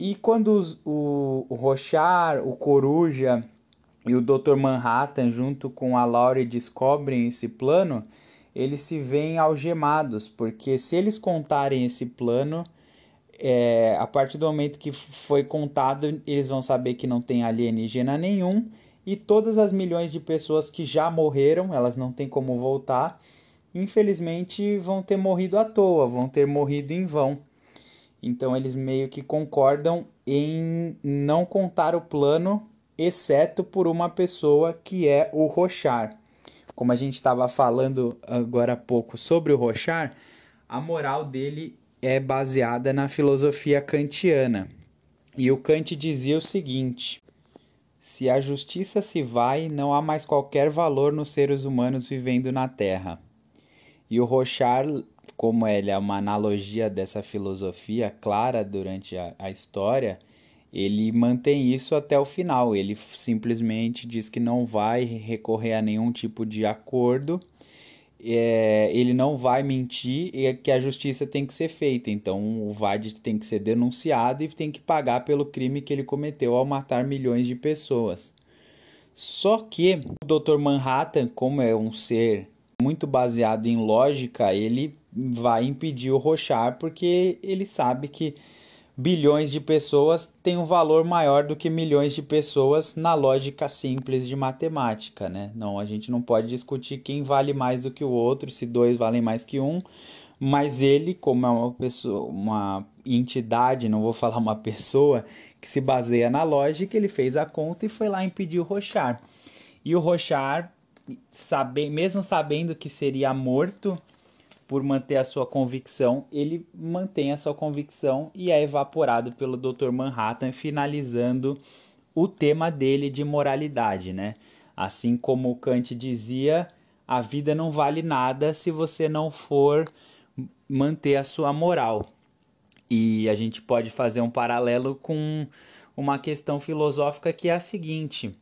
E quando os, o, o Rochar, o Coruja e o Dr. Manhattan, junto com a Laurie, descobrem esse plano, eles se veem algemados, porque se eles contarem esse plano é, a partir do momento que foi contado, eles vão saber que não tem alienígena nenhum e todas as milhões de pessoas que já morreram, elas não têm como voltar, infelizmente vão ter morrido à toa, vão ter morrido em vão. Então eles meio que concordam em não contar o plano, exceto por uma pessoa que é o Rochar. Como a gente estava falando agora há pouco sobre o Rochar, a moral dele é baseada na filosofia kantiana. E o Kant dizia o seguinte: se a justiça se vai, não há mais qualquer valor nos seres humanos vivendo na Terra. E o Rochard, como ele é uma analogia dessa filosofia clara durante a, a história, ele mantém isso até o final. Ele simplesmente diz que não vai recorrer a nenhum tipo de acordo é, ele não vai mentir e é que a justiça tem que ser feita. Então o Vade tem que ser denunciado e tem que pagar pelo crime que ele cometeu ao matar milhões de pessoas. Só que o Dr. Manhattan, como é um ser muito baseado em lógica, ele vai impedir o Rochar porque ele sabe que bilhões de pessoas têm um valor maior do que milhões de pessoas na lógica simples de matemática, né? Não, a gente não pode discutir quem vale mais do que o outro, se dois valem mais que um, mas ele, como é uma pessoa, uma entidade, não vou falar uma pessoa que se baseia na lógica, ele fez a conta e foi lá impedir o Rochar. E o Rochar, sabe, mesmo sabendo que seria morto, por manter a sua convicção, ele mantém a sua convicção e é evaporado pelo Dr. Manhattan, finalizando o tema dele de moralidade, né? Assim como Kant dizia, a vida não vale nada se você não for manter a sua moral. E a gente pode fazer um paralelo com uma questão filosófica que é a seguinte: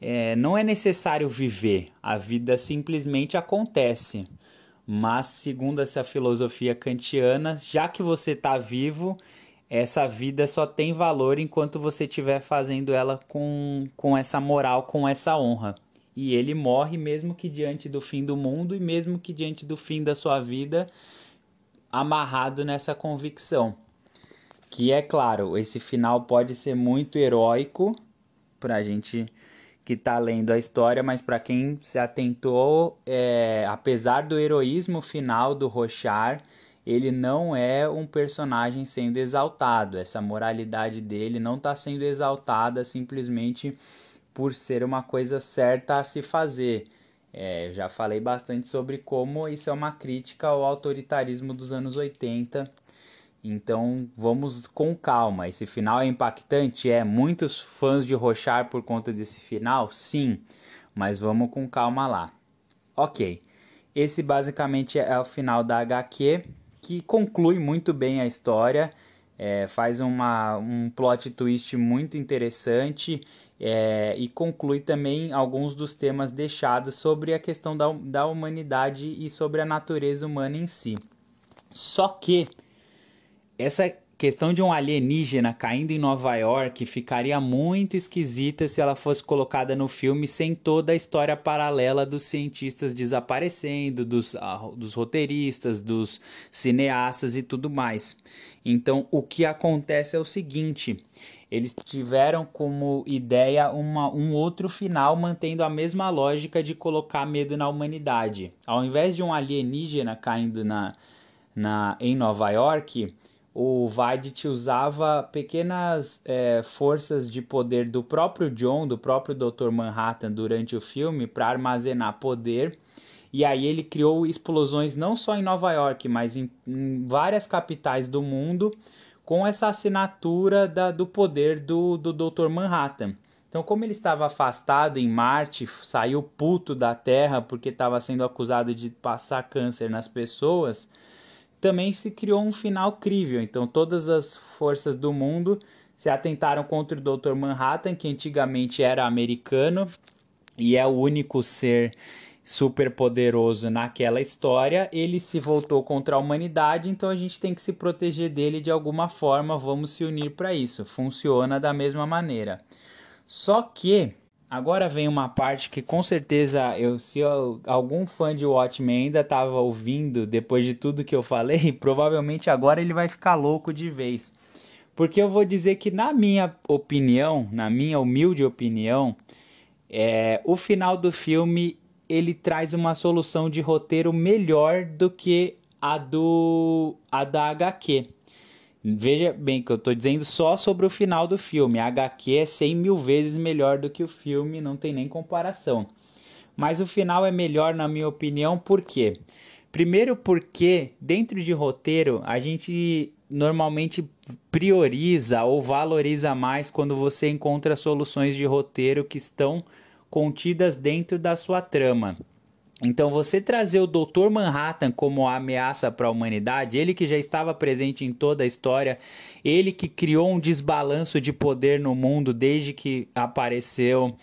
é, não é necessário viver, a vida simplesmente acontece. Mas, segundo essa filosofia kantiana, já que você está vivo, essa vida só tem valor enquanto você estiver fazendo ela com, com essa moral, com essa honra. E ele morre mesmo que diante do fim do mundo e mesmo que diante do fim da sua vida, amarrado nessa convicção. Que é claro, esse final pode ser muito heróico para a gente que está lendo a história, mas para quem se atentou, é, apesar do heroísmo final do Rochar, ele não é um personagem sendo exaltado. Essa moralidade dele não está sendo exaltada simplesmente por ser uma coisa certa a se fazer. É, já falei bastante sobre como isso é uma crítica ao autoritarismo dos anos 80 então vamos com calma. Esse final é impactante? É. Muitos fãs de Rochar por conta desse final? Sim. Mas vamos com calma lá. Ok. Esse basicamente é o final da HQ, que conclui muito bem a história. É, faz uma, um plot twist muito interessante é, e conclui também alguns dos temas deixados sobre a questão da, da humanidade e sobre a natureza humana em si. Só que essa questão de um alienígena caindo em Nova York ficaria muito esquisita se ela fosse colocada no filme sem toda a história paralela dos cientistas desaparecendo, dos, uh, dos roteiristas, dos cineastas e tudo mais. Então, o que acontece é o seguinte: eles tiveram como ideia uma, um outro final mantendo a mesma lógica de colocar medo na humanidade. Ao invés de um alienígena caindo na, na, em Nova York o Vaidit usava pequenas é, forças de poder do próprio John, do próprio Dr. Manhattan durante o filme para armazenar poder. E aí ele criou explosões não só em Nova York, mas em, em várias capitais do mundo com essa assinatura da, do poder do, do Dr. Manhattan. Então, como ele estava afastado em Marte, saiu puto da Terra porque estava sendo acusado de passar câncer nas pessoas, também se criou um final crível. Então, todas as forças do mundo se atentaram contra o Dr. Manhattan, que antigamente era americano e é o único ser super poderoso naquela história. Ele se voltou contra a humanidade, então a gente tem que se proteger dele de alguma forma. Vamos se unir para isso. Funciona da mesma maneira. Só que Agora vem uma parte que com certeza eu se eu, algum fã de Watchmen ainda estava ouvindo depois de tudo que eu falei, provavelmente agora ele vai ficar louco de vez. Porque eu vou dizer que na minha opinião, na minha humilde opinião, é, o final do filme ele traz uma solução de roteiro melhor do que a do a da HQ. Veja bem que eu estou dizendo só sobre o final do filme. A HQ é 100 mil vezes melhor do que o filme, não tem nem comparação. Mas o final é melhor, na minha opinião, por quê? Primeiro, porque dentro de roteiro a gente normalmente prioriza ou valoriza mais quando você encontra soluções de roteiro que estão contidas dentro da sua trama. Então, você trazer o Dr. Manhattan como ameaça para a humanidade, ele que já estava presente em toda a história, ele que criou um desbalanço de poder no mundo desde que apareceu,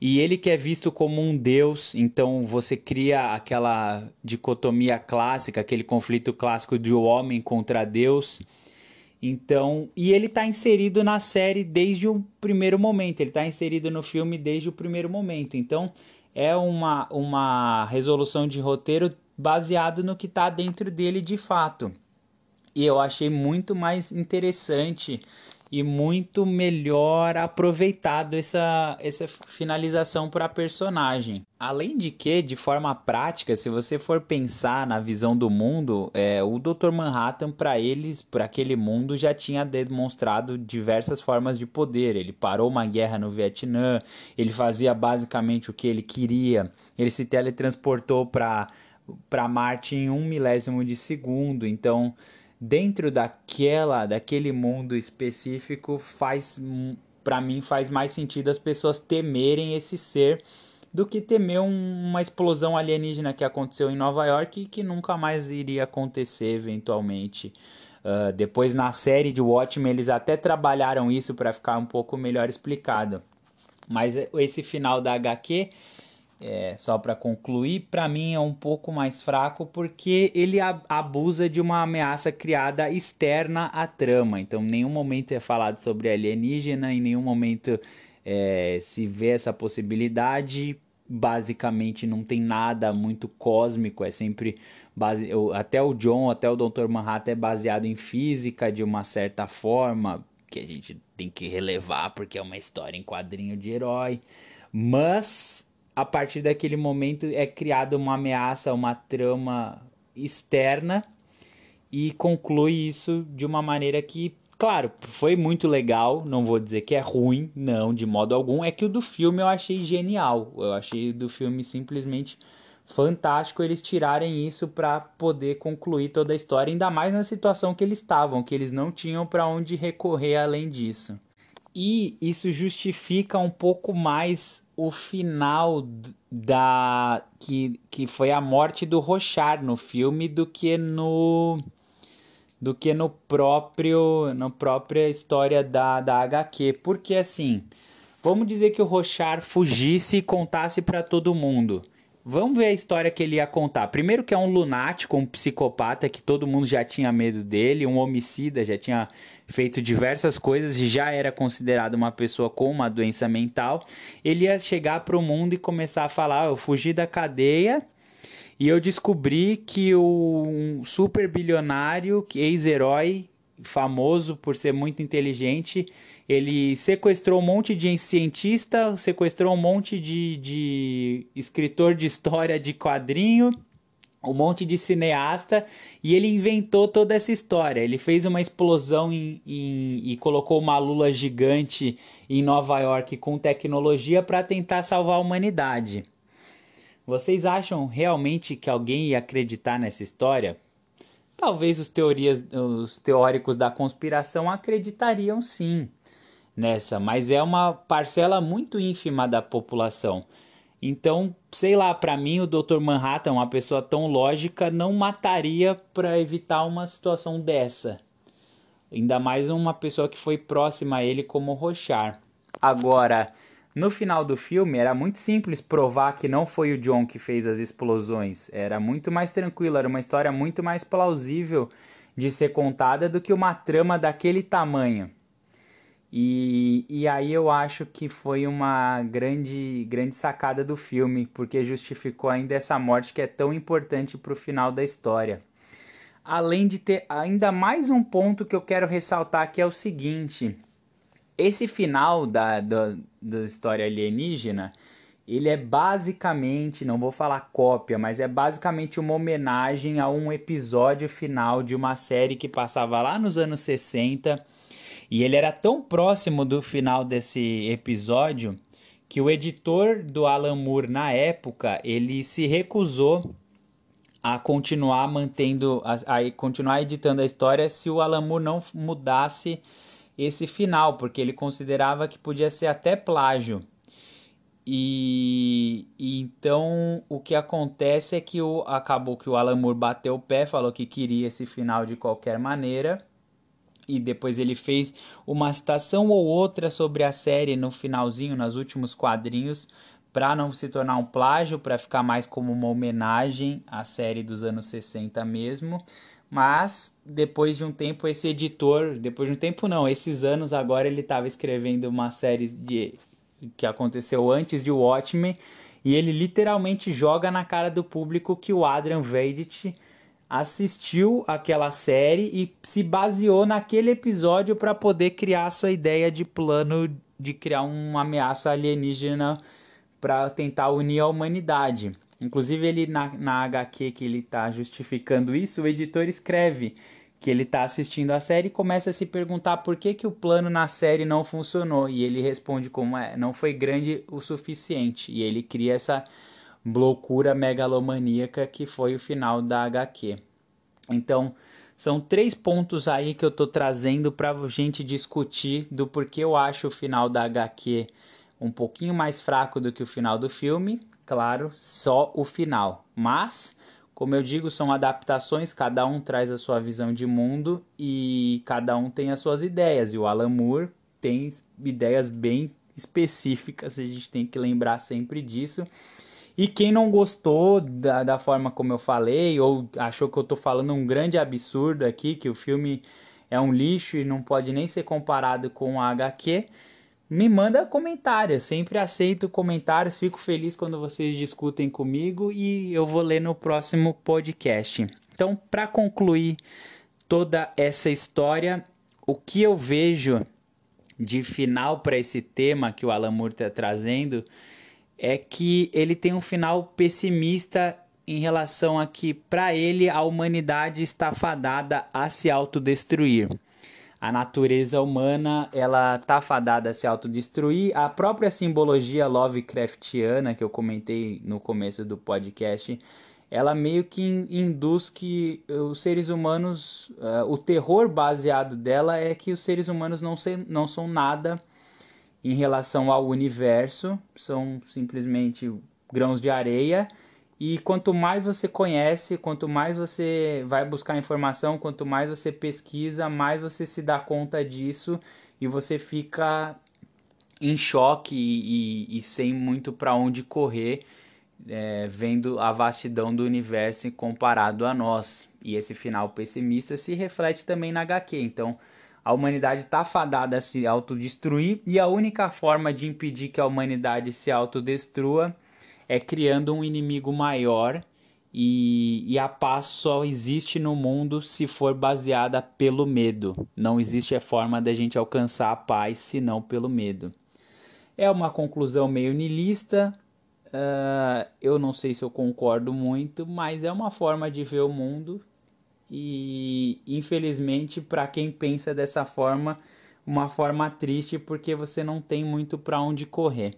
e ele que é visto como um deus, então você cria aquela dicotomia clássica, aquele conflito clássico de homem contra Deus. Então, e ele está inserido na série desde o primeiro momento, ele está inserido no filme desde o primeiro momento. Então, é uma, uma resolução de roteiro baseado no que está dentro dele de fato. E eu achei muito mais interessante e muito melhor aproveitado essa, essa finalização para a personagem. Além de que, de forma prática, se você for pensar na visão do mundo, é, o Dr. Manhattan, para eles, para aquele mundo, já tinha demonstrado diversas formas de poder. Ele parou uma guerra no Vietnã, ele fazia basicamente o que ele queria, ele se teletransportou para Marte em um milésimo de segundo. Então dentro daquela, daquele mundo específico, faz para mim faz mais sentido as pessoas temerem esse ser do que temer um, uma explosão alienígena que aconteceu em Nova York e que nunca mais iria acontecer eventualmente. Uh, depois na série de Watchmen eles até trabalharam isso para ficar um pouco melhor explicado. Mas esse final da HQ é, só para concluir, para mim é um pouco mais fraco porque ele abusa de uma ameaça criada externa à trama. Então, em nenhum momento é falado sobre alienígena, em nenhum momento é, se vê essa possibilidade. Basicamente, não tem nada muito cósmico, é sempre base... até o John, até o Dr. Manhattan é baseado em física de uma certa forma que a gente tem que relevar porque é uma história em quadrinho de herói Mas a partir daquele momento é criada uma ameaça, uma trama externa e conclui isso de uma maneira que, claro, foi muito legal, não vou dizer que é ruim, não, de modo algum, é que o do filme eu achei genial. Eu achei do filme simplesmente fantástico eles tirarem isso para poder concluir toda a história, ainda mais na situação que eles estavam, que eles não tinham para onde recorrer além disso. E isso justifica um pouco mais o final da que, que foi a morte do Rochard no filme do que no do que no próprio na própria história da, da HQ, porque assim, vamos dizer que o Rochard fugisse e contasse para todo mundo. Vamos ver a história que ele ia contar. Primeiro que é um lunático, um psicopata que todo mundo já tinha medo dele, um homicida, já tinha feito diversas coisas e já era considerado uma pessoa com uma doença mental. Ele ia chegar para o mundo e começar a falar: eu fugi da cadeia e eu descobri que o um super bilionário, ex-herói, famoso por ser muito inteligente, ele sequestrou um monte de cientista, sequestrou um monte de, de escritor de história de quadrinho, um monte de cineasta e ele inventou toda essa história. Ele fez uma explosão em, em, e colocou uma lula gigante em Nova York com tecnologia para tentar salvar a humanidade. Vocês acham realmente que alguém ia acreditar nessa história? Talvez os, teorias, os teóricos da conspiração acreditariam sim nessa, mas é uma parcela muito ínfima da população. Então, sei lá, para mim o Dr. Manhattan, uma pessoa tão lógica, não mataria para evitar uma situação dessa. Ainda mais uma pessoa que foi próxima a ele como Rochar. Agora, no final do filme era muito simples provar que não foi o John que fez as explosões. Era muito mais tranquilo, era uma história muito mais plausível de ser contada do que uma trama daquele tamanho. E, e aí eu acho que foi uma grande, grande sacada do filme, porque justificou ainda essa morte que é tão importante para o final da história. Além de ter ainda mais um ponto que eu quero ressaltar, que é o seguinte: esse final da, da, da história alienígena, ele é basicamente, não vou falar cópia, mas é basicamente uma homenagem a um episódio final de uma série que passava lá nos anos 60 e ele era tão próximo do final desse episódio que o editor do Alan Moore na época, ele se recusou a continuar mantendo a, a continuar editando a história se o Alan Moore não mudasse esse final, porque ele considerava que podia ser até plágio. E, e, então o que acontece é que o, acabou que o Alan Moore bateu o pé, falou que queria esse final de qualquer maneira e depois ele fez uma citação ou outra sobre a série no finalzinho, nos últimos quadrinhos, para não se tornar um plágio, para ficar mais como uma homenagem à série dos anos 60 mesmo. Mas depois de um tempo esse editor, depois de um tempo não, esses anos agora ele estava escrevendo uma série de que aconteceu antes de Watchmen e ele literalmente joga na cara do público que o Adrian Veidit assistiu aquela série e se baseou naquele episódio para poder criar a sua ideia de plano de criar uma ameaça alienígena para tentar unir a humanidade. Inclusive, ele na, na HQ que ele está justificando isso, o editor escreve que ele está assistindo a série e começa a se perguntar por que, que o plano na série não funcionou. E ele responde como é, não foi grande o suficiente. E ele cria essa loucura megalomaníaca que foi o final da HQ. Então, são três pontos aí que eu tô trazendo para gente discutir do porquê eu acho o final da HQ um pouquinho mais fraco do que o final do filme. Claro, só o final. Mas, como eu digo, são adaptações, cada um traz a sua visão de mundo e cada um tem as suas ideias. E o Alan Moore tem ideias bem específicas, a gente tem que lembrar sempre disso. E quem não gostou da, da forma como eu falei, ou achou que eu tô falando um grande absurdo aqui, que o filme é um lixo e não pode nem ser comparado com a HQ, me manda comentários. Sempre aceito comentários, fico feliz quando vocês discutem comigo e eu vou ler no próximo podcast. Então, para concluir toda essa história, o que eu vejo de final para esse tema que o Alan Moore está trazendo é que ele tem um final pessimista em relação a que, para ele, a humanidade está fadada a se autodestruir. A natureza humana ela está fadada a se autodestruir. A própria simbologia Lovecraftiana, que eu comentei no começo do podcast, ela meio que induz que os seres humanos, uh, o terror baseado dela é que os seres humanos não, se, não são nada em relação ao universo, são simplesmente grãos de areia. E quanto mais você conhece, quanto mais você vai buscar informação, quanto mais você pesquisa, mais você se dá conta disso e você fica em choque e, e, e sem muito para onde correr é, vendo a vastidão do universo comparado a nós. E esse final pessimista se reflete também na HQ. Então, a humanidade está fadada a se autodestruir e a única forma de impedir que a humanidade se autodestrua é criando um inimigo maior. E, e a paz só existe no mundo se for baseada pelo medo. Não existe a forma da gente alcançar a paz senão pelo medo. É uma conclusão meio nilista, Uh, eu não sei se eu concordo muito, mas é uma forma de ver o mundo e infelizmente para quem pensa dessa forma, uma forma triste porque você não tem muito para onde correr.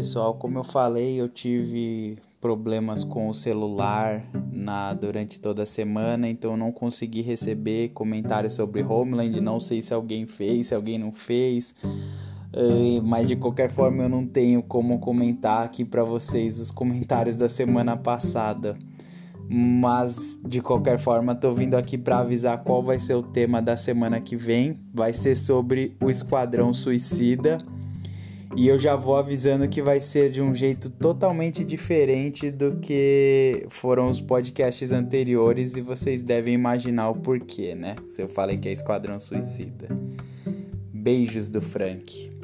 Pessoal, como eu falei, eu tive problemas com o celular na durante toda a semana, então não consegui receber comentários sobre Homeland. Não sei se alguém fez, se alguém não fez, uh, mas de qualquer forma eu não tenho como comentar aqui para vocês os comentários da semana passada. Mas de qualquer forma, tô vindo aqui para avisar qual vai ser o tema da semana que vem. Vai ser sobre o Esquadrão Suicida. E eu já vou avisando que vai ser de um jeito totalmente diferente do que foram os podcasts anteriores e vocês devem imaginar o porquê, né? Se eu falei que é Esquadrão Suicida. Beijos do Frank.